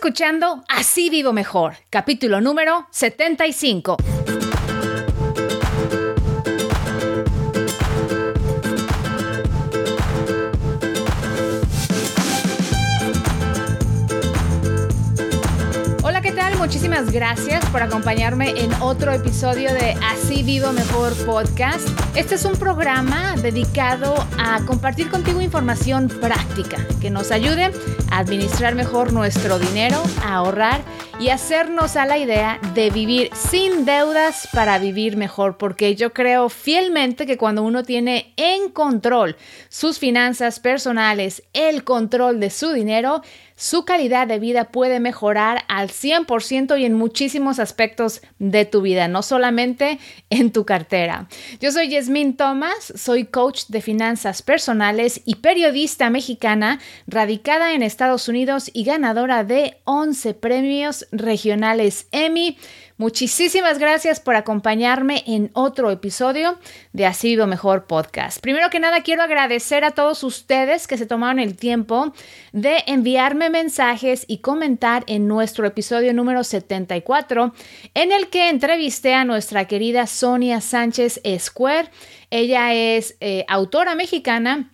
escuchando Así Vivo Mejor, capítulo número 75. Muchísimas gracias por acompañarme en otro episodio de Así Vivo Mejor Podcast. Este es un programa dedicado a compartir contigo información práctica que nos ayude a administrar mejor nuestro dinero, a ahorrar y hacernos a la idea de vivir sin deudas para vivir mejor, porque yo creo fielmente que cuando uno tiene en control sus finanzas personales, el control de su dinero, su calidad de vida puede mejorar al 100% y en muchísimos aspectos de tu vida, no solamente en tu cartera. Yo soy Yasmín Thomas, soy coach de finanzas personales y periodista mexicana radicada en Estados Unidos y ganadora de 11 premios regionales Emmy Muchísimas gracias por acompañarme en otro episodio de Así Vivo Mejor Podcast. Primero que nada, quiero agradecer a todos ustedes que se tomaron el tiempo de enviarme mensajes y comentar en nuestro episodio número 74, en el que entrevisté a nuestra querida Sonia Sánchez Square. Ella es eh, autora mexicana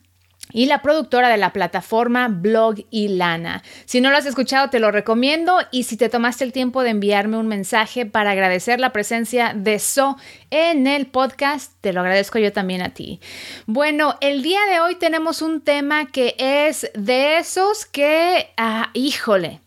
y la productora de la plataforma Blog y Lana. Si no lo has escuchado, te lo recomiendo y si te tomaste el tiempo de enviarme un mensaje para agradecer la presencia de So en el podcast, te lo agradezco yo también a ti. Bueno, el día de hoy tenemos un tema que es de esos que, ah, híjole,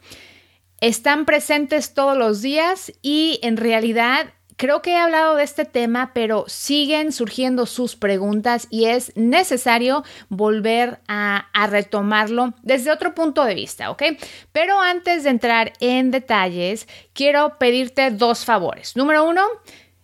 están presentes todos los días y en realidad Creo que he hablado de este tema, pero siguen surgiendo sus preguntas y es necesario volver a, retomarlo desde otro punto de vista, ¿ok? Pero antes de entrar en detalles, quiero pedirte dos favores. Número uno,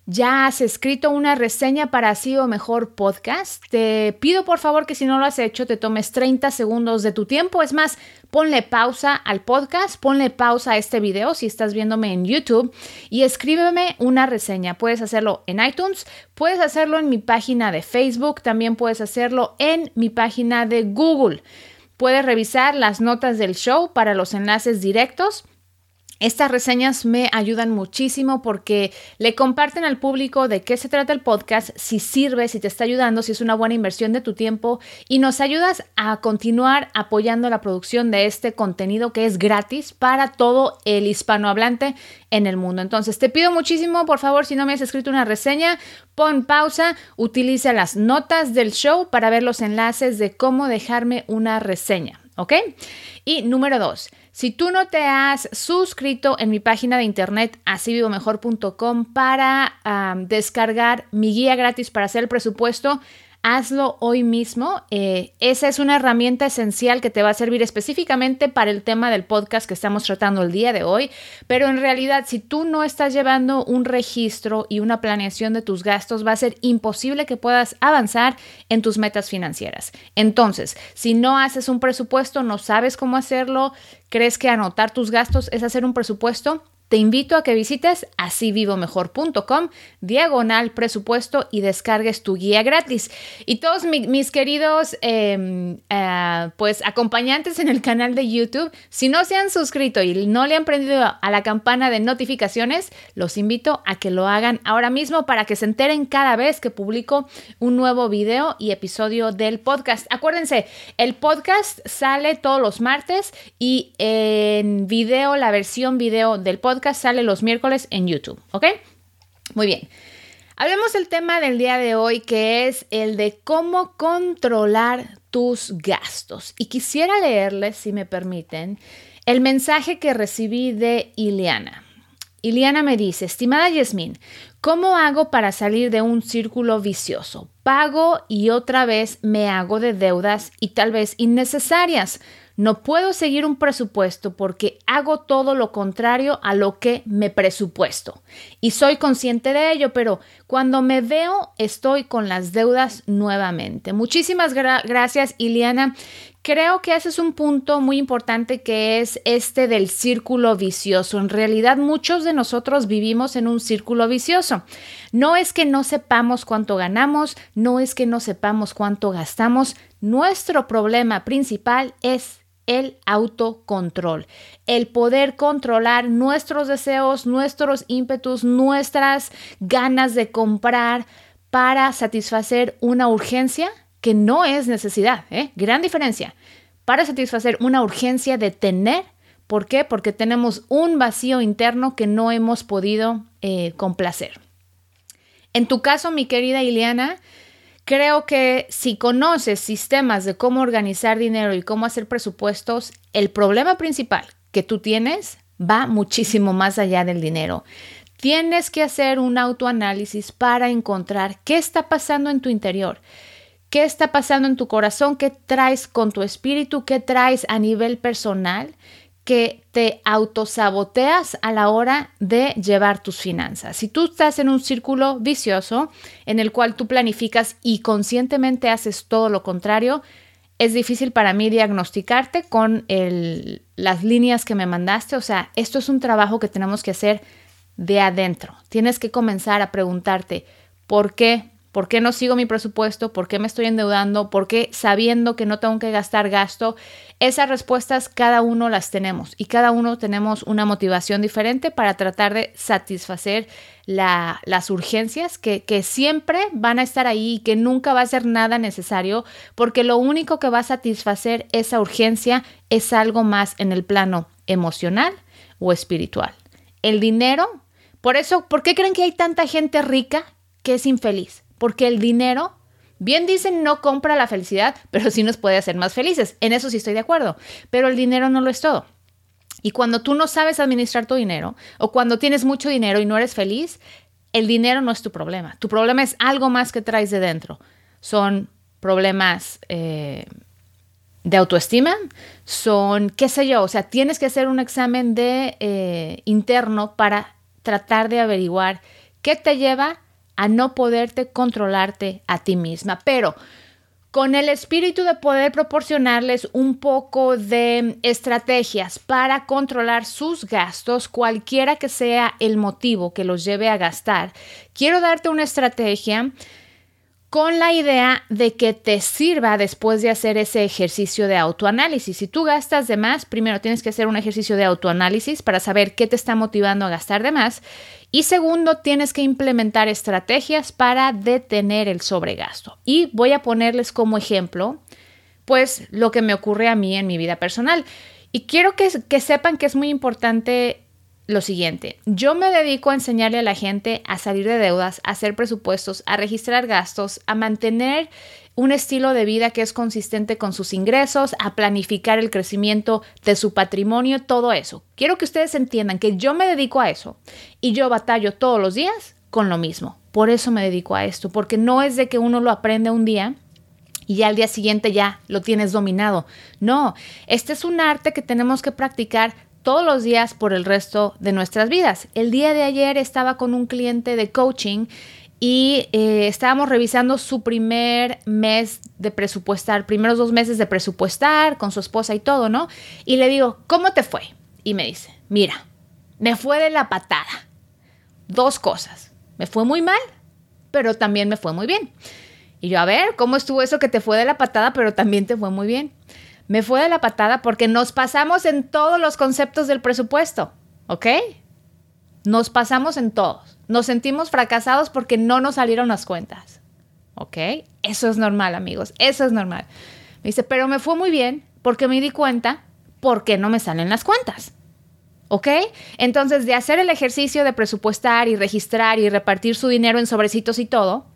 ya has escrito una reseña para Así o Mejor Podcast. Te pido por favor que si no lo has hecho, te tomes 30 segundos de tu tiempo. Es más, ponle pausa al podcast, ponle pausa a este video si estás viéndome en YouTube y escríbeme una reseña. Puedes hacerlo en iTunes, puedes hacerlo en mi página de Facebook, también puedes hacerlo en mi página de Google. Puedes revisar las notas del show para los enlaces directos estas reseñas me ayudan muchísimo porque le comparten al público de qué se trata el podcast, si sirve, si te está ayudando, si es una buena inversión de tu tiempo y nos ayudas a continuar apoyando la producción de este contenido que es gratis para todo el hispanohablante en el mundo. Entonces te pido muchísimo, por favor, si no me has escrito una reseña, pon pausa, utiliza las notas del show para ver los enlaces de cómo dejarme una reseña, ¿ok? Y número dos, si tú no te has suscrito en mi página de internet asivivomejor.com para descargar mi guía gratis para hacer el presupuesto, hazlo hoy mismo. Eh, esa es una herramienta esencial que te va a servir específicamente para el tema del podcast que estamos tratando el día de hoy. Pero en realidad, si tú no estás llevando un registro y una planeación de tus gastos, va a ser imposible que puedas avanzar en tus metas financieras. Entonces, si no haces un presupuesto, no sabes cómo hacerlo, crees que anotar tus gastos es hacer un presupuesto, te invito a que visites asivivomejor.com, diagonal presupuesto y descargues tu guía gratis. Y todos mis queridos em, eh, pues acompañantes en el canal de YouTube, si no se han suscrito y no le han prendido a la campana de notificaciones, los invito a que lo hagan ahora mismo para que se enteren cada vez que publico un nuevo video y episodio del podcast. Acuérdense, el podcast sale todos los martes y en video, la versión video del podcast sale los miércoles en YouTube, ¿ok? Muy bien. Hablemos del tema del día de hoy que es el de cómo controlar tus gastos. Y quisiera leerles, si me permiten, el mensaje que recibí de Iliana. Iliana me dice, estimada Yasmin, ¿cómo hago para salir de un círculo vicioso? Pago y otra vez me hago de deudas y tal vez innecesarias. No puedo seguir un presupuesto porque hago todo lo contrario a lo que me presupuesto. Y soy consciente de ello, pero cuando me veo estoy con las deudas nuevamente. Muchísimas gracias, Iliana. Creo que ese es un punto muy importante que es este del círculo vicioso. En realidad muchos de nosotros vivimos en un círculo vicioso. No es que no sepamos cuánto ganamos, no es que no sepamos cuánto gastamos. Nuestro problema principal es el autocontrol, el poder controlar nuestros deseos, nuestros ímpetus, nuestras ganas de comprar para satisfacer una urgencia que no es necesidad. ¿eh? Gran diferencia. Para satisfacer una urgencia de tener. ¿Por qué? Porque tenemos un vacío interno que no hemos podido eh, complacer. En tu caso, mi querida Ileana, Creo que si conoces sistemas de cómo organizar dinero y cómo hacer presupuestos, el problema principal que tú tienes va muchísimo más allá del dinero. Tienes que hacer un autoanálisis para encontrar qué está pasando en tu interior, qué está pasando en tu corazón, qué traes con tu espíritu, qué traes a nivel personal que te autosaboteas a la hora de llevar tus finanzas. Si tú estás en un círculo vicioso en el cual tú planificas y conscientemente haces todo lo contrario, es difícil para mí diagnosticarte con las líneas que me mandaste. O sea, esto es un trabajo que tenemos que hacer de adentro. Tienes que comenzar a preguntarte, ¿por qué ¿Por qué no sigo mi presupuesto? ¿Por qué me estoy endeudando? ¿Por qué sabiendo que no tengo que gastar gasto? Esas respuestas cada uno las tenemos y cada uno tenemos una motivación diferente para tratar de satisfacer las urgencias que, que siempre van a estar ahí y que nunca va a ser nada necesario porque lo único que va a satisfacer esa urgencia es algo más en el plano emocional o espiritual. El dinero, por eso, ¿por qué creen que hay tanta gente rica que es infeliz? Porque el dinero, bien dicen, no compra la felicidad, pero sí nos puede hacer más felices. En eso sí estoy de acuerdo, pero el dinero no lo es todo. Y cuando tú no sabes administrar tu dinero o cuando tienes mucho dinero y no eres feliz, el dinero no es tu problema. Tu problema es algo más que traes de dentro. Son problemas eh, de autoestima, son, qué sé yo, o sea, tienes que hacer un examen de eh, interno para tratar de averiguar qué te lleva a no poderte controlarte a ti misma. Pero con el espíritu de poder proporcionarles un poco de estrategias para controlar sus gastos, cualquiera que sea el motivo que los lleve a gastar, quiero darte una estrategia con la idea de que te sirva después de hacer ese ejercicio de autoanálisis. Si tú gastas de más, primero tienes que hacer un ejercicio de autoanálisis para saber qué te está motivando a gastar de más. Y segundo, tienes que implementar estrategias para detener el sobregasto. Y voy a ponerles como ejemplo, pues, lo que me ocurre a mí en mi vida personal. Y quiero que, que sepan que es muy importante lo siguiente, yo me dedico a enseñarle a la gente a salir de deudas, a hacer presupuestos, a registrar gastos, a mantener un estilo de vida que es consistente con sus ingresos, a planificar el crecimiento de su patrimonio, todo eso. Quiero que ustedes entiendan que yo me dedico a eso y yo batallo todos los días con lo mismo. Por eso me dedico a esto, porque no es de que uno lo aprende un día y ya al día siguiente ya lo tienes dominado. No, este es un arte que tenemos que practicar todos los días por el resto de nuestras vidas. El día de ayer estaba con un cliente de coaching y eh, estábamos revisando su primer mes de presupuestar, primeros dos meses de presupuestar con su esposa y todo, ¿no? Y le digo, ¿cómo te fue? Y me dice, mira, me fue de la patada. Dos cosas. Me fue muy mal, pero también me fue muy bien. Y yo, a ver, ¿cómo estuvo eso que te fue de la patada, pero también te fue muy bien? Me fue de la patada porque nos pasamos en todos los conceptos del presupuesto, ¿ok? Nos pasamos en todos. Nos sentimos fracasados porque no nos salieron las cuentas, ¿ok? Eso es normal, amigos, eso es normal. Me dice, pero me fue muy bien porque me di cuenta por qué no me salen las cuentas. ¿Ok? Entonces, de hacer el ejercicio de presupuestar y registrar y repartir su dinero en sobrecitos y todo,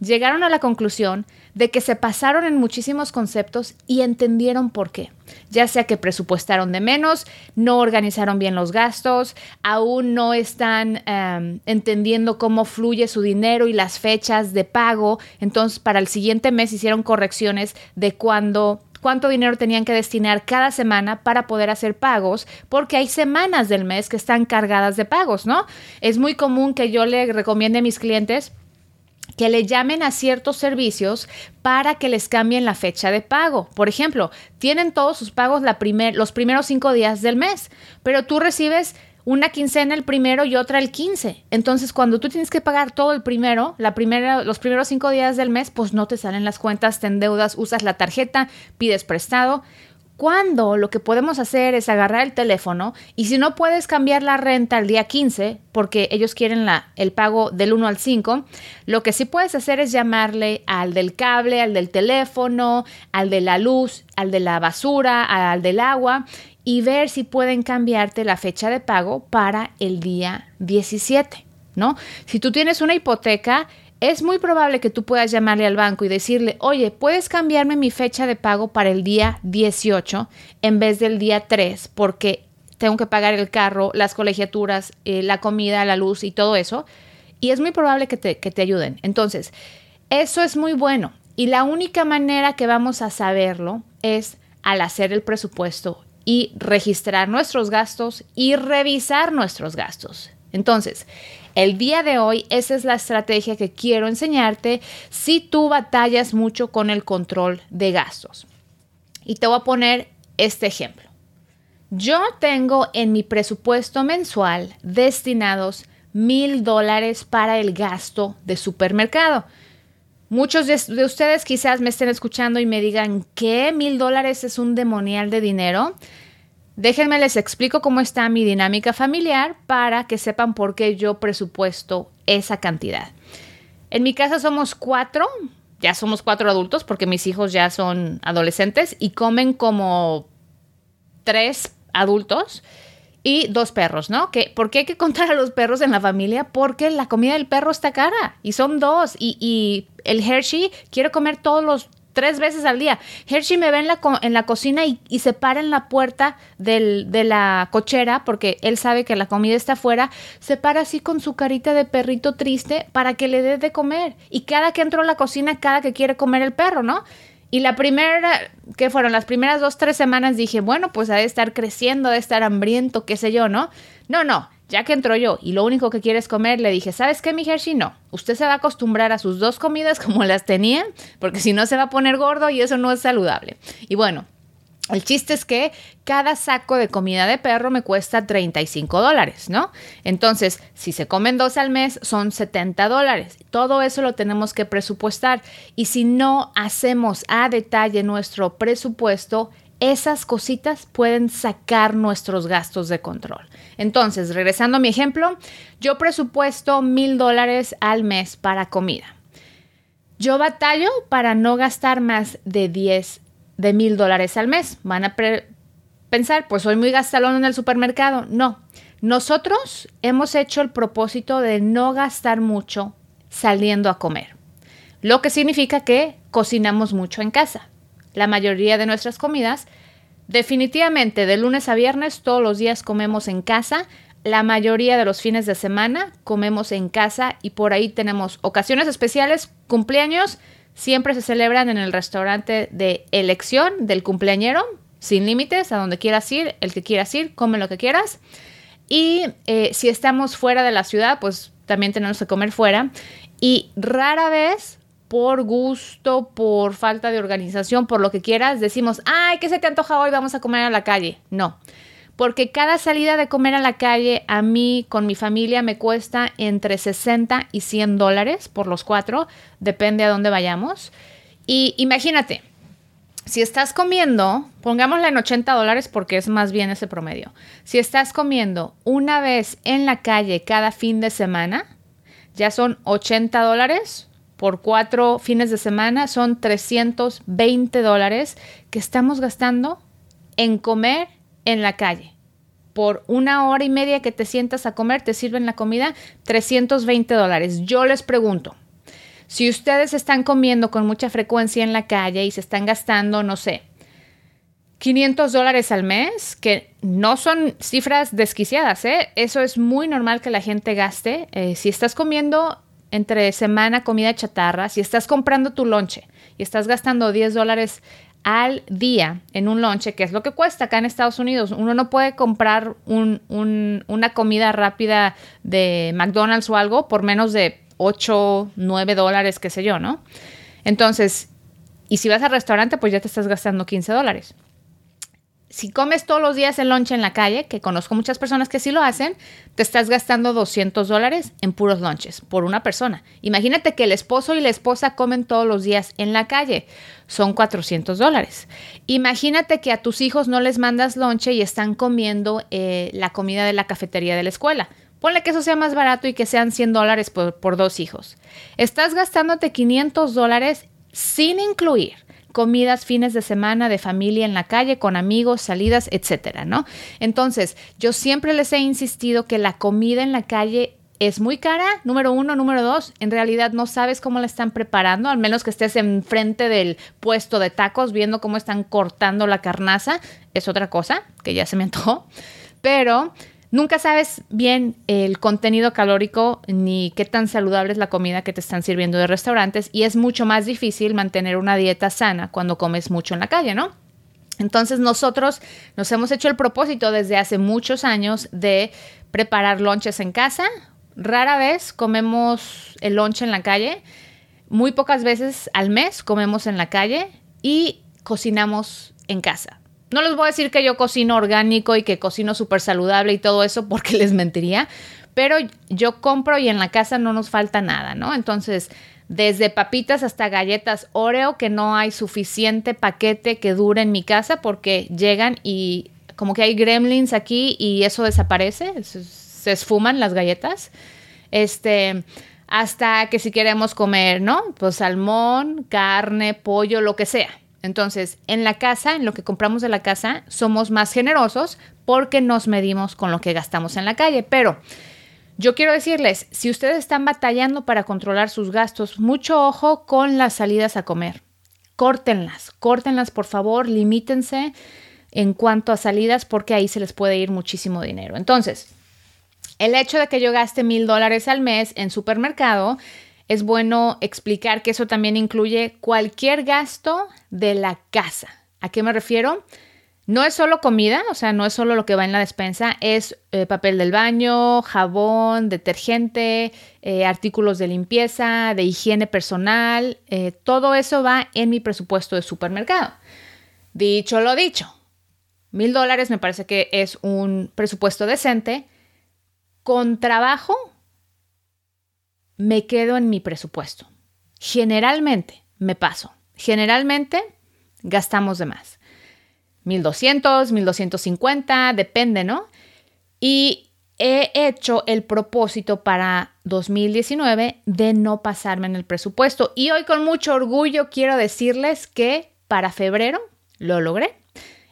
llegaron a la conclusión de que se pasaron en muchísimos conceptos y entendieron por qué. Ya sea que presupuestaron de menos, no organizaron bien los gastos, aún no están em, entendiendo cómo fluye su dinero y las fechas de pago. Entonces, para el siguiente mes hicieron correcciones de cuándo cuánto dinero tenían que destinar cada semana para poder hacer pagos, porque hay semanas del mes que están cargadas de pagos, ¿no? Es muy común que yo le recomiende a mis clientes que le llamen a ciertos servicios para que les cambien la fecha de pago. Por ejemplo, tienen todos sus pagos la los primeros cinco días del mes, pero tú recibes una quincena el primero y otra el 15. Entonces, cuando tú tienes que pagar todo el primero, la primera, los primeros cinco días del mes, pues no te salen las cuentas, te endeudas, usas la tarjeta, pides prestado. Cuando lo que podemos hacer es agarrar el teléfono y si no puedes cambiar la renta el día 15 porque ellos quieren la, el pago del 1 al 5, lo que sí puedes hacer es llamarle al del cable, al del teléfono, al de la luz, al de la basura, al del agua y ver si pueden cambiarte la fecha de pago para el día 17, ¿no? Si tú tienes una hipoteca, es muy probable que tú puedas llamarle al banco y decirle, oye, ¿puedes cambiarme mi fecha de pago para el día 18 en vez del día 3? Porque tengo que pagar el carro, las colegiaturas, eh, la comida, la luz y todo eso. Y es muy probable que te, que te ayuden. Entonces, eso es muy bueno. Y la única manera que vamos a saberlo es al hacer el presupuesto y registrar nuestros gastos y revisar nuestros gastos. Entonces, el día de hoy esa es la estrategia que quiero enseñarte si tú batallas mucho con el control de gastos. Y te voy a poner este ejemplo. Yo tengo en mi presupuesto mensual destinados mil dólares para el gasto de supermercado. Muchos de, de, ustedes quizás me estén escuchando y me digan, ¿qué? ¿Mil dólares es un demonial de dinero? Déjenme les explico cómo está mi dinámica familiar para que sepan por qué yo presupuesto esa cantidad. En mi casa somos cuatro, ya somos cuatro adultos porque mis hijos ya son adolescentes y comen como tres adultos y dos perros, ¿no? Que, ¿Por qué hay que contar a los perros en la familia? Porque la comida del perro está cara y son dos y, y el Hershey quiere comer todos los tres veces al día. Hershey me ve en la, en la cocina y, se para en la puerta de la cochera porque él sabe que la comida está afuera. Se para así con su carita de perrito triste para que le dé de comer. Y cada que entro a la cocina, cada que quiere comer el perro, ¿no? Y la primera, que fueron las primeras dos, tres semanas, dije, bueno, pues ha de estar creciendo, ha de estar hambriento, qué sé yo, ¿no? No, no, ya que entró yo y lo único que quieres comer, le dije, ¿sabes qué, mi Hershey? No, usted se va a acostumbrar a sus dos comidas como las tenía, porque si no se va a poner gordo y eso no es saludable. Y bueno, el chiste es que cada saco de comida de perro me cuesta 35 dólares, ¿no? Entonces, si se comen dos al mes, son 70 dólares. Todo eso lo tenemos que presupuestar. Y si no hacemos a detalle nuestro presupuesto, esas cositas pueden sacar nuestros gastos de control. Entonces, regresando a mi ejemplo, yo presupuesto mil dólares al mes para comida. Yo batallo para no gastar más de 10 de mil dólares al mes. Van a pensar, pues soy muy gastalón en el supermercado. No, nosotros hemos hecho el propósito de no gastar mucho saliendo a comer, lo que significa que cocinamos mucho en casa. La mayoría de nuestras comidas, definitivamente de lunes a viernes, todos los días comemos en casa. La mayoría de los fines de semana comemos en casa y por ahí tenemos ocasiones especiales, cumpleaños, siempre se celebran en el restaurante de elección del cumpleañero, sin límites, a donde quieras ir, el que quieras ir, come lo que quieras. Y eh, si estamos fuera de la ciudad, pues también tenemos que comer fuera. Y rara vez, por gusto, por falta de organización, por lo que quieras, decimos, ay, ¿qué se te antoja hoy? Vamos a comer a la calle. No porque cada salida de comer a la calle a mí con mi familia me cuesta entre 60 y 100 dólares por los cuatro, depende a dónde vayamos. Y imagínate, si estás comiendo, pongámosla en 80 dólares porque es más bien ese promedio. Si estás comiendo una vez en la calle cada fin de semana, ya son 80 dólares por cuatro fines de semana, son 320 dólares que estamos gastando en comer en la calle. Por una hora y media que te sientas a comer, te sirven la comida, 320 dólares. Yo les pregunto, si ustedes están comiendo con mucha frecuencia en la calle y se están gastando, no sé, 500 dólares al mes, que no son cifras desquiciadas, ¿eh? Eso es muy normal que la gente gaste. Eh, si estás comiendo entre semana comida chatarra, si estás comprando tu lonche y estás gastando 10 dólares al día en un lonche, que es lo que cuesta acá en Estados Unidos. Uno no puede comprar una comida rápida de McDonald's o algo por menos de 8, 9 dólares, qué sé yo, ¿no? Entonces, y si vas al restaurante, pues ya te estás gastando 15 dólares. Si comes todos los días el lonche en la calle, que conozco muchas personas que sí lo hacen, te estás gastando 200 dólares en puros lonches por una persona. Imagínate que el esposo y la esposa comen todos los días en la calle, son 400 dólares. Imagínate que a tus hijos no les mandas lonche y están comiendo eh, la comida de la cafetería de la escuela. Ponle que eso sea más barato y que sean 100 dólares por, por dos hijos. Estás gastándote 500 dólares sin incluir comidas fines de semana de familia en la calle, con amigos, salidas, etcétera, ¿no? Entonces, yo siempre les he insistido que la comida en la calle es muy cara, número uno, número dos, en realidad no sabes cómo la están preparando, al menos que estés enfrente del puesto de tacos viendo cómo están cortando la carnaza, es otra cosa que ya se me antojó, pero Nunca sabes bien el contenido calórico ni qué tan saludable es la comida que te están sirviendo de restaurantes y es mucho más difícil mantener una dieta sana cuando comes mucho en la calle, ¿no? Entonces nosotros nos hemos hecho el propósito desde hace muchos años de preparar lonches en casa. Rara vez comemos el lonche en la calle. Muy pocas veces al mes comemos en la calle y cocinamos en casa. No les voy a decir que yo cocino orgánico y que cocino súper saludable y todo eso porque les mentiría, pero yo compro y en la casa no nos falta nada, ¿no? Entonces, desde papitas hasta galletas Oreo, que no hay suficiente paquete que dure en mi casa porque llegan y como que hay gremlins aquí y eso desaparece, se esfuman las galletas. Este, hasta que si queremos comer, ¿no? Pues salmón, carne, pollo, lo que sea. Entonces, en la casa, en lo que compramos de la casa, somos más generosos porque nos medimos con lo que gastamos en la calle. Pero yo quiero decirles, si ustedes están batallando para controlar sus gastos, mucho ojo con las salidas a comer. Córtenlas, córtenlas por favor, limítense en cuanto a salidas porque ahí se les puede ir muchísimo dinero. Entonces, el hecho de que yo gaste mil dólares al mes en supermercado es bueno explicar que eso también incluye cualquier gasto de la casa. ¿A qué me refiero? No es solo comida, o sea, no es solo lo que va en la despensa, es eh, papel del baño, jabón, detergente, eh, artículos de limpieza, de higiene personal, eh, todo eso va en mi presupuesto de supermercado. Dicho lo dicho, mil dólares me parece que es un presupuesto decente. Con trabajo me quedo en mi presupuesto. Generalmente me paso. Generalmente gastamos de más. 1200, 1250, depende, ¿no? Y he hecho el propósito para 2019 de no pasarme en el presupuesto. Y hoy con mucho orgullo quiero decirles que para febrero lo logré.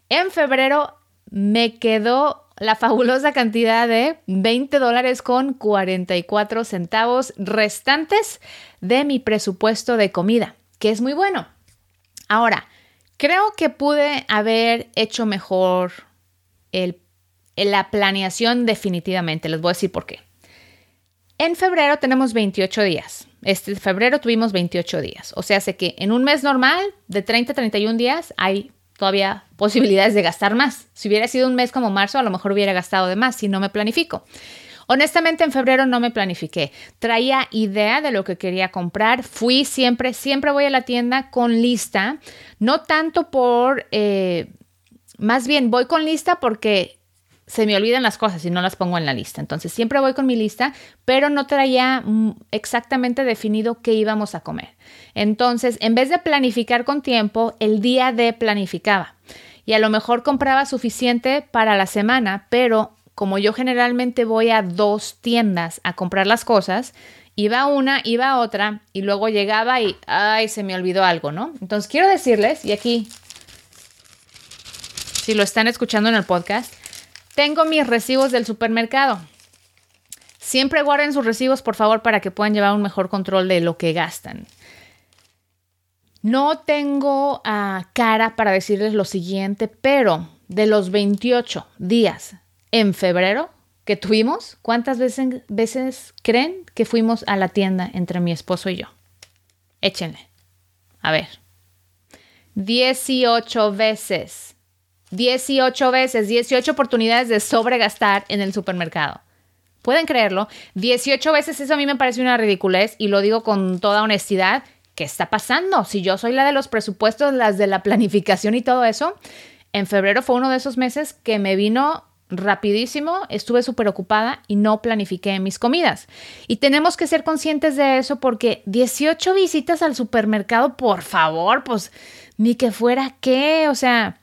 En febrero me quedó la fabulosa cantidad de 20 dólares con 44 centavos restantes de mi presupuesto de comida, que es muy bueno. Ahora, creo que pude haber hecho mejor el, la planeación definitivamente. Les voy a decir por qué. En febrero tenemos 28 días. Este febrero tuvimos 28 días. O sea, sé que en un mes normal de 30 a 31 días hay todavía posibilidades de gastar más. Si hubiera sido un mes como marzo, a lo mejor hubiera gastado de más si no me planifico. Honestamente, en febrero no me planifiqué. Traía idea de lo que quería comprar. Fui siempre, siempre voy a la tienda con lista. No tanto por, eh, más bien voy con lista porque se me olvidan las cosas y no las pongo en la lista. Entonces siempre voy con mi lista, pero no traía mm, exactamente definido qué íbamos a comer. Entonces, en vez de planificar con tiempo, el día de planificaba. Y a lo mejor compraba suficiente para la semana, pero como yo generalmente voy a dos tiendas a comprar las cosas, iba una, iba otra y luego llegaba y, ay, se me olvidó algo, ¿no? Entonces quiero decirles, y aquí, si lo están escuchando en el podcast, tengo mis recibos del supermercado. Siempre guarden sus recibos, por favor, para que puedan llevar un mejor control de lo que gastan. No tengo ah, cara para decirles lo siguiente, pero de los 28 días en febrero que tuvimos, ¿cuántas veces, veces creen que fuimos a la tienda entre mi esposo y yo? Échenle. A ver. 18 veces. 18 veces, 18 oportunidades de sobregastar en el supermercado. ¿Pueden creerlo? 18 veces eso a mí me parece una ridiculez y lo digo con toda honestidad. ¿Qué está pasando? Si yo soy la de los presupuestos, las de la planificación y todo eso, En febrero fue uno de esos meses que me vino rapidísimo, estuve súper ocupada y no planifiqué mis comidas. Y tenemos que ser conscientes de eso porque 18 visitas al supermercado, por favor, pues ni que fuera qué, o sea,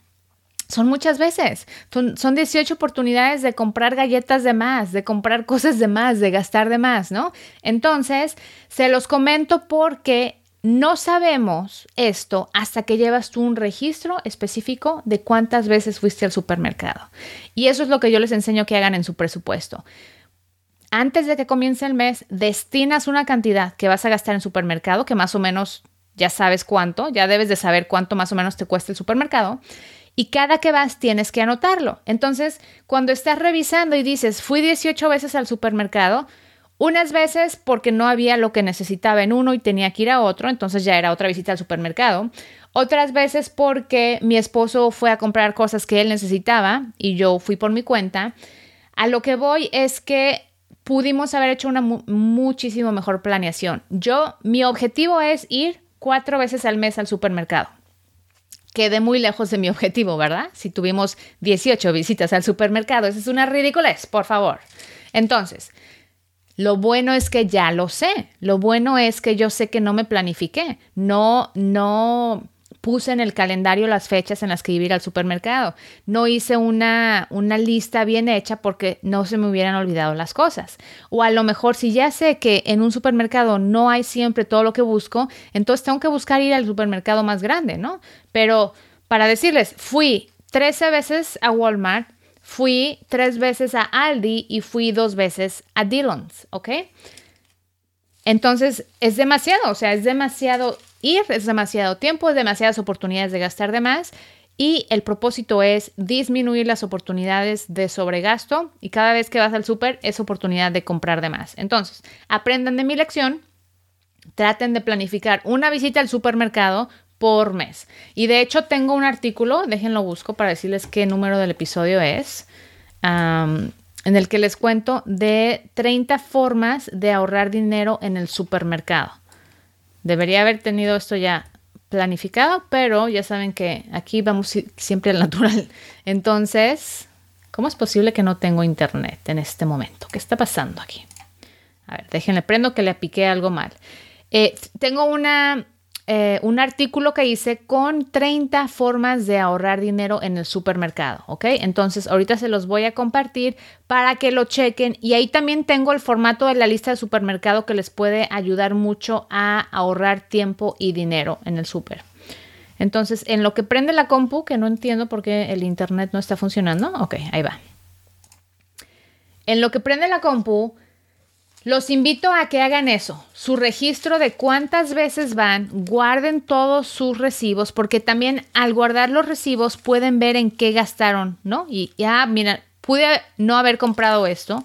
son muchas veces. Son, son 18 oportunidades de comprar galletas de más, de comprar cosas de más, de gastar de más, ¿no? Entonces, se los comento porque no sabemos esto hasta que llevas tú un registro específico de cuántas veces fuiste al supermercado. Y eso es lo que yo les enseño que hagan en su presupuesto. Antes de que comience el mes, destinas una cantidad que vas a gastar en supermercado, que más o menos ya sabes cuánto, ya debes de saber cuánto más o menos te cuesta el supermercado y cada que vas tienes que anotarlo. Entonces, cuando estás revisando y dices, fui 18 veces al supermercado, unas veces porque no había lo que necesitaba en uno y tenía que ir a otro, entonces ya era otra visita al supermercado. Otras veces porque mi esposo fue a comprar cosas que él necesitaba y yo fui por mi cuenta. A lo que voy es que pudimos haber hecho una muchísimo mejor planeación. Yo, mi objetivo es ir cuatro veces al mes al supermercado quedé muy lejos de mi objetivo, ¿verdad? Si tuvimos 18 visitas al supermercado, eso es una ridiculez, por favor. Entonces, lo bueno es que ya lo sé. Lo bueno es que yo sé que no me planifiqué. No, no puse en el calendario las fechas en las que iba a ir al supermercado. No hice una, una lista bien hecha porque no se me hubieran olvidado las cosas. O a lo mejor si ya sé que en un supermercado no hay siempre todo lo que busco, entonces tengo que buscar ir al supermercado más grande, ¿no? Pero para decirles, fui 13 veces a Walmart, fui tres veces a Aldi y fui dos veces a Dillon's, ¿ok? Entonces es demasiado, o sea, es demasiado ir, es demasiado tiempo, es demasiadas oportunidades de gastar de más y el propósito es disminuir las oportunidades de sobregasto y cada vez que vas al súper es oportunidad de comprar de más. Entonces, aprendan de mi lección, traten de planificar una visita al supermercado por mes. Y de hecho tengo un artículo, déjenlo busco para decirles qué número del episodio es, en el que les cuento de 30 formas de ahorrar dinero en el supermercado. Debería haber tenido esto ya planificado, pero ya saben que aquí vamos siempre al natural. Entonces, ¿cómo es posible que no tengo internet en este momento? ¿Qué está pasando aquí? A ver, déjenle prendo que le piqué algo mal. Eh, tengo una eh, un artículo que hice con 30 formas de ahorrar dinero en el supermercado, ¿ok? Entonces ahorita se los voy a compartir para que lo chequen y ahí también tengo el formato de la lista de supermercado que les puede ayudar mucho a ahorrar tiempo y dinero en el súper. Entonces, en lo que prende la compu, que no entiendo por qué el internet no está funcionando, ok, ahí va. En lo que prende la compu, los invito a que hagan eso, su registro de cuántas veces van, guarden todos sus recibos, porque también al guardar los recibos pueden ver en qué gastaron, ¿no? Y ya, mira, pude no haber comprado esto,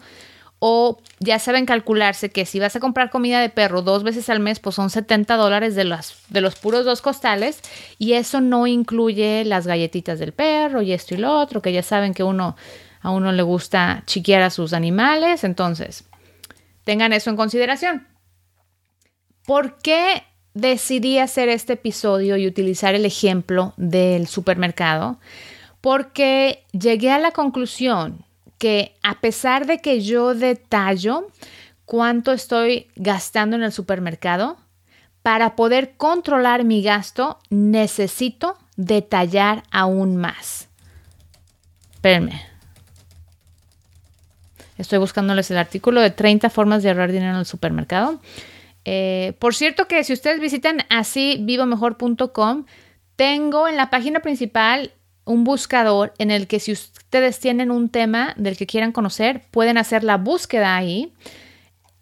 o ya saben calcularse que si vas a comprar comida de perro dos veces al mes, pues son 70 dólares de, de los puros dos costales, y eso no incluye las galletitas del perro y esto y lo otro, que ya saben que uno, a uno le gusta chiquear a sus animales, entonces Tengan eso en consideración. ¿Por qué decidí hacer este episodio y utilizar el ejemplo del supermercado? Porque llegué a la conclusión que a pesar de que yo detallo cuánto estoy gastando en el supermercado, para poder controlar mi gasto necesito detallar aún más. Espérenme. Estoy buscándoles el artículo de 30 formas de ahorrar dinero en el supermercado. Eh, por cierto que si ustedes visitan así vivomejor.com, tengo en la página principal un buscador en el que si ustedes tienen un tema del que quieran conocer, pueden hacer la búsqueda ahí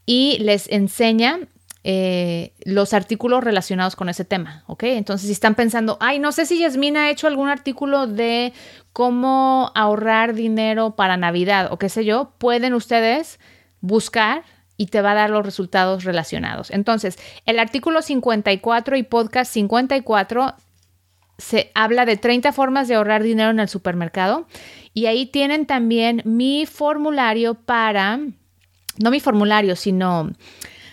y les enseña eh, los artículos relacionados con ese tema, ¿ok? Entonces, si están pensando, ay, no sé si Yasmina ha hecho algún artículo de cómo ahorrar dinero para Navidad o qué sé yo, pueden ustedes buscar y te va a dar los resultados relacionados. Entonces, el artículo 54 y podcast 54 se habla de 30 formas de ahorrar dinero en el supermercado y ahí tienen también mi formulario para, no mi formulario, sino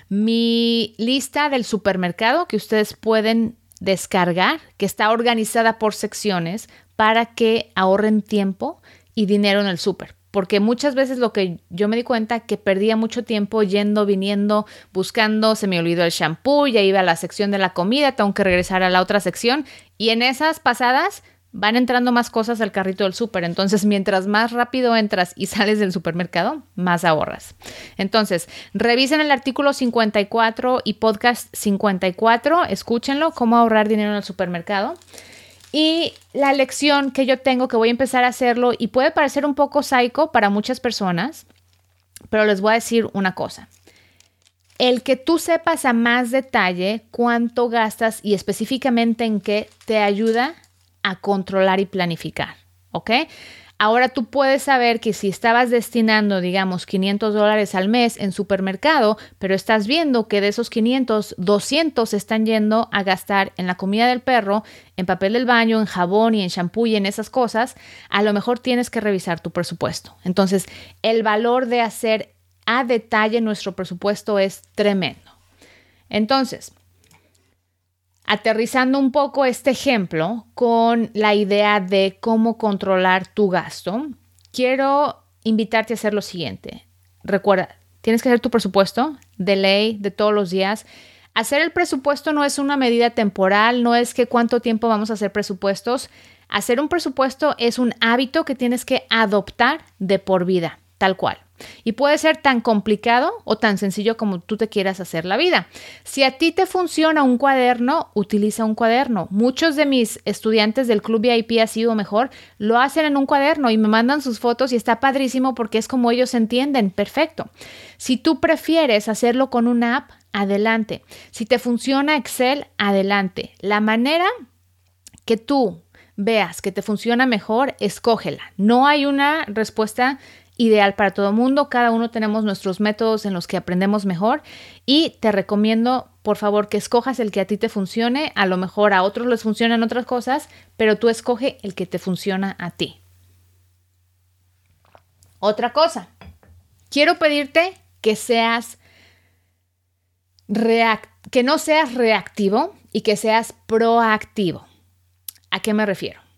mi lista del supermercado que ustedes pueden descargar, que está organizada por secciones para que ahorren tiempo y dinero en el súper. Porque muchas veces lo que yo me di cuenta que perdía mucho tiempo yendo, viniendo, buscando, se me olvidó el shampoo, ya iba a la sección de la comida, tengo que regresar a la otra sección y en esas pasadas van entrando más cosas al carrito del súper. Entonces, mientras más rápido entras y sales del supermercado, más ahorras. Entonces, revisen el artículo 54 y podcast 54, escúchenlo, cómo ahorrar dinero en el supermercado. Y la lección que yo tengo, que voy a empezar a hacerlo, y puede parecer un poco psycho para muchas personas, pero les voy a decir una cosa. El que tú sepas a más detalle cuánto gastas y específicamente en qué te ayuda a controlar y planificar, ¿ok? Ahora tú puedes saber que si estabas destinando, digamos, 500 dólares al mes en supermercado, pero estás viendo que de esos 500, 200 están yendo a gastar en la comida del perro, en papel del baño, en jabón y en shampoo y en esas cosas, a lo mejor tienes que revisar tu presupuesto. Entonces, el valor de hacer a detalle nuestro presupuesto es tremendo. Entonces, aterrizando un poco este ejemplo con la idea de cómo controlar tu gasto, quiero invitarte a hacer lo siguiente. Recuerda, tienes que hacer tu presupuesto de ley de todos los días. Hacer el presupuesto no es una medida temporal, no es que cuánto tiempo vamos a hacer presupuestos. Hacer un presupuesto es un hábito que tienes que adoptar de por vida, tal cual. Y puede ser tan complicado o tan sencillo como tú te quieras hacer la vida. Si a ti te funciona un cuaderno, utiliza un cuaderno. Muchos de mis estudiantes del Club VIP ha sido mejor, lo hacen en un cuaderno y me mandan sus fotos y está padrísimo porque es como ellos entienden. Perfecto. Si tú prefieres hacerlo con una app, adelante. Si te funciona Excel, adelante. La manera que tú veas que te funciona mejor, escógela. No hay una respuesta ideal para todo mundo. Cada uno tenemos nuestros métodos en los que aprendemos mejor y te recomiendo, por favor, que escojas el que a ti te funcione. A lo mejor a otros les funcionan otras cosas, pero tú escoge el que te funciona a ti. Otra cosa, quiero pedirte que seas que no seas reactivo y que seas proactivo. ¿A qué me refiero?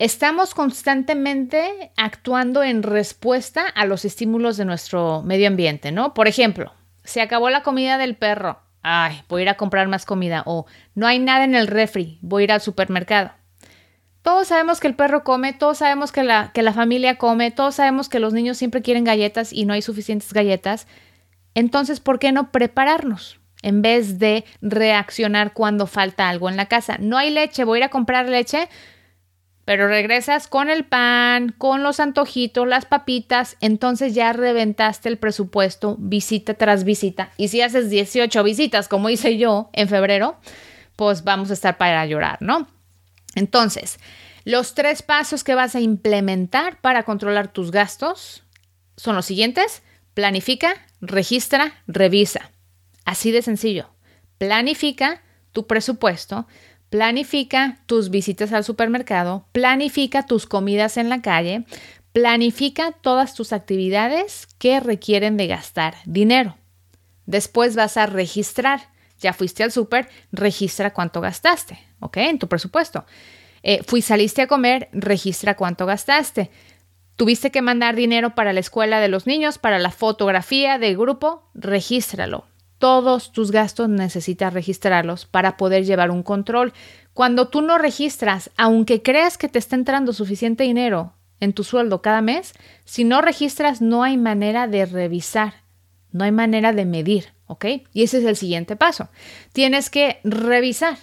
Estamos constantemente actuando en respuesta a los estímulos de nuestro medio ambiente, ¿no? Por ejemplo, se acabó la comida del perro. Ay, voy a ir a comprar más comida. O no hay nada en el refri. Voy a ir al supermercado. Todos sabemos que el perro come, todos sabemos que la, que la familia come, todos sabemos que los niños siempre quieren galletas y no hay suficientes galletas. Entonces, ¿por qué no prepararnos? En vez de reaccionar cuando falta algo en la casa. No hay leche, voy a ir a comprar leche pero regresas con el pan, con los antojitos, las papitas, entonces ya reventaste el presupuesto visita tras visita. Y si haces 18 visitas, como hice yo en febrero, pues vamos a estar para llorar, ¿no? Entonces, los tres pasos que vas a implementar para controlar tus gastos son los siguientes. Planifica, registra, revisa. Así de sencillo. Planifica tu presupuesto Planifica tus visitas al supermercado, planifica tus comidas en la calle, planifica todas tus actividades que requieren de gastar dinero. Después vas a registrar. Ya fuiste al súper, registra cuánto gastaste, ¿ok? En tu presupuesto. Eh, fui, saliste a comer, registra cuánto gastaste. Tuviste que mandar dinero para la escuela de los niños, para la fotografía del grupo, regístralo todos tus gastos necesitas registrarlos para poder llevar un control. Cuando tú no registras, aunque creas que te está entrando suficiente dinero en tu sueldo cada mes, si no registras no hay manera de revisar, no hay manera de medir, ¿ok? Y ese es el siguiente paso. Tienes que revisar.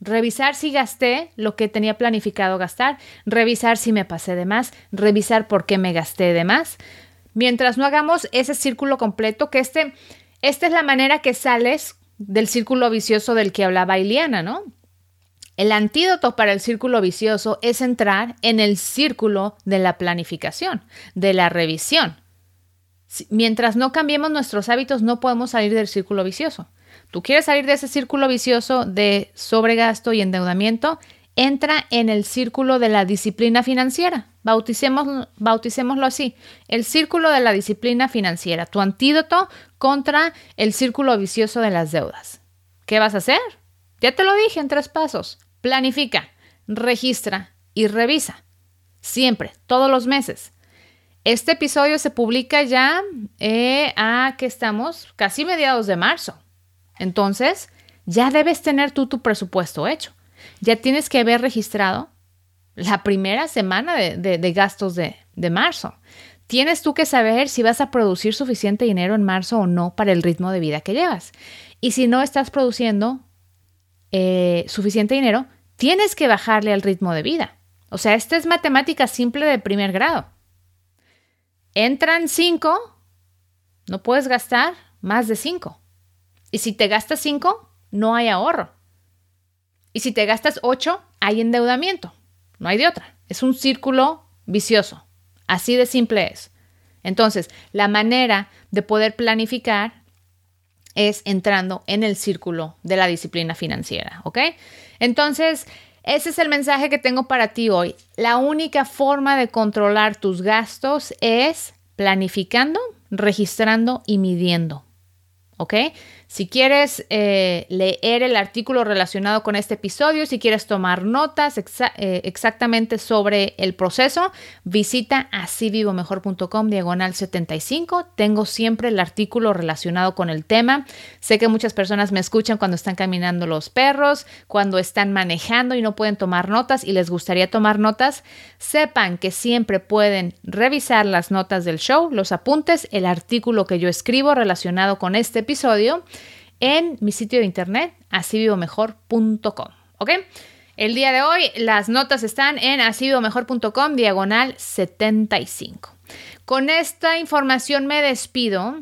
Revisar si gasté lo que tenía planificado gastar, revisar si me pasé de más, revisar por qué me gasté de más. Mientras no hagamos ese círculo completo, que este, esta es la manera que sales del círculo vicioso del que hablaba Iliana, ¿no? El antídoto para el círculo vicioso es entrar en el círculo de la planificación, de la revisión. Mientras no cambiemos nuestros hábitos, no podemos salir del círculo vicioso. Tú quieres salir de ese círculo vicioso de sobregasto y endeudamiento, entra en el círculo de la disciplina financiera. Bauticémoslo así, el círculo de la disciplina financiera, tu antídoto contra el círculo vicioso de las deudas. ¿Qué vas a hacer? Ya te lo dije en tres pasos. Planifica, registra y revisa. Siempre, todos los meses. Este episodio se publica ya eh, a que estamos casi mediados de marzo. Entonces, ya debes tener tú tu presupuesto hecho. Ya tienes que haber registrado la primera semana de, gastos de, marzo. Tienes tú que saber si vas a producir suficiente dinero en marzo o no para el ritmo de vida que llevas. Y si no estás produciendo eh, suficiente dinero, tienes que bajarle al ritmo de vida. O sea, esta es matemática simple de primer grado. Entran cinco, no puedes gastar más de cinco. Y si te gastas cinco, no hay ahorro. Y si te gastas ocho, hay endeudamiento. No hay de otra. Es un círculo vicioso. Así de simple es. Entonces, la manera de poder planificar es entrando en el círculo de la disciplina financiera, ¿ok? Entonces, ese es el mensaje que tengo para ti hoy. La única forma de controlar tus gastos es planificando, registrando y midiendo, ¿ok? Si quieres eh, leer el artículo relacionado con este episodio, si quieres tomar notas eh, exactamente sobre el proceso, visita asivivomejor.com diagonal 75. Tengo siempre el artículo relacionado con el tema. Sé que muchas personas me escuchan cuando están caminando los perros, cuando están manejando y no pueden tomar notas y les gustaría tomar notas. Sepan que siempre pueden revisar las notas del show, los apuntes, el artículo que yo escribo relacionado con este episodio en mi sitio de internet, asivivomejor.com. ¿Ok? El día de hoy las notas están en asivivomejor.com diagonal 75. Con esta información me despido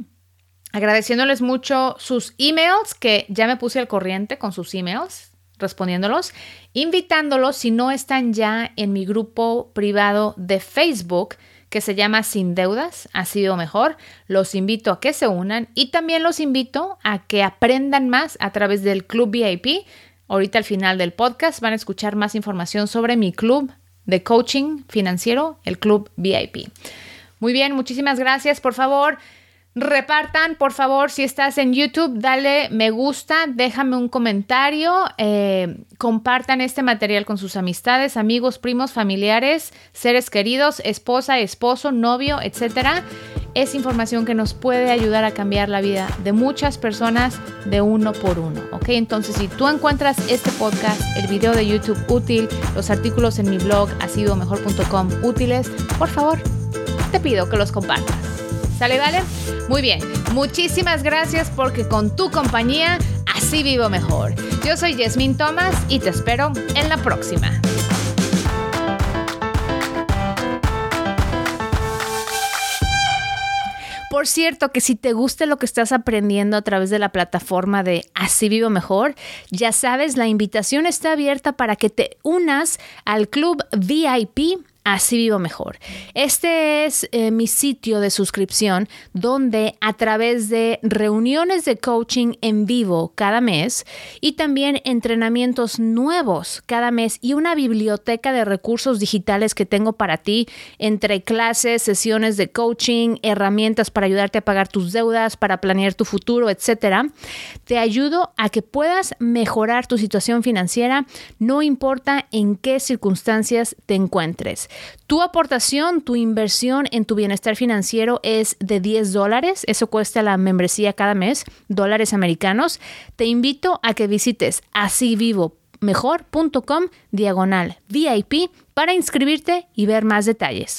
agradeciéndoles mucho sus emails, que ya me puse al corriente con sus emails, respondiéndolos, invitándolos si no están ya en mi grupo privado de Facebook que se llama Sin Deudas, ha sido mejor. Los invito a que se unan y también los invito a que aprendan más a través del Club VIP. Ahorita al final del podcast van a escuchar más información sobre mi club de coaching financiero, el Club VIP. Muy bien, muchísimas gracias. Por favor, Repartan, por favor, si estás en YouTube, dale me gusta, déjame un comentario, eh, compartan este material con sus amistades, amigos, primos, familiares, seres queridos, esposa, esposo, novio, etc. Es información que nos puede ayudar a cambiar la vida de muchas personas de uno por uno, ¿ok? Entonces, si tú encuentras este podcast, el video de YouTube útil, los artículos en mi blog, asidomejor.com útiles, por favor, te pido que los compartas. ¿Sale, vale? Muy bien. Muchísimas gracias porque con tu compañía así vivo mejor. Yo soy Yasmin Thomas y te espero en la próxima. Por cierto, que si te gusta lo que estás aprendiendo a través de la plataforma de Así Vivo Mejor, ya sabes, la invitación está abierta para que te unas al club VIP Así vivo mejor. Este es eh, mi sitio de suscripción donde a través de reuniones de coaching en vivo cada mes y también entrenamientos nuevos cada mes y una biblioteca de recursos digitales que tengo para ti entre clases, sesiones de coaching, herramientas para ayudarte a pagar tus deudas, para planear tu futuro, etcétera. Te ayudo a que puedas mejorar tu situación financiera, no importa en qué circunstancias te encuentres. Tu aportación, tu inversión en tu bienestar financiero es de 10 dólares. Eso cuesta la membresía cada mes, dólares americanos. Te invito a que visites asivivomejor.com diagonal VIP para inscribirte y ver más detalles.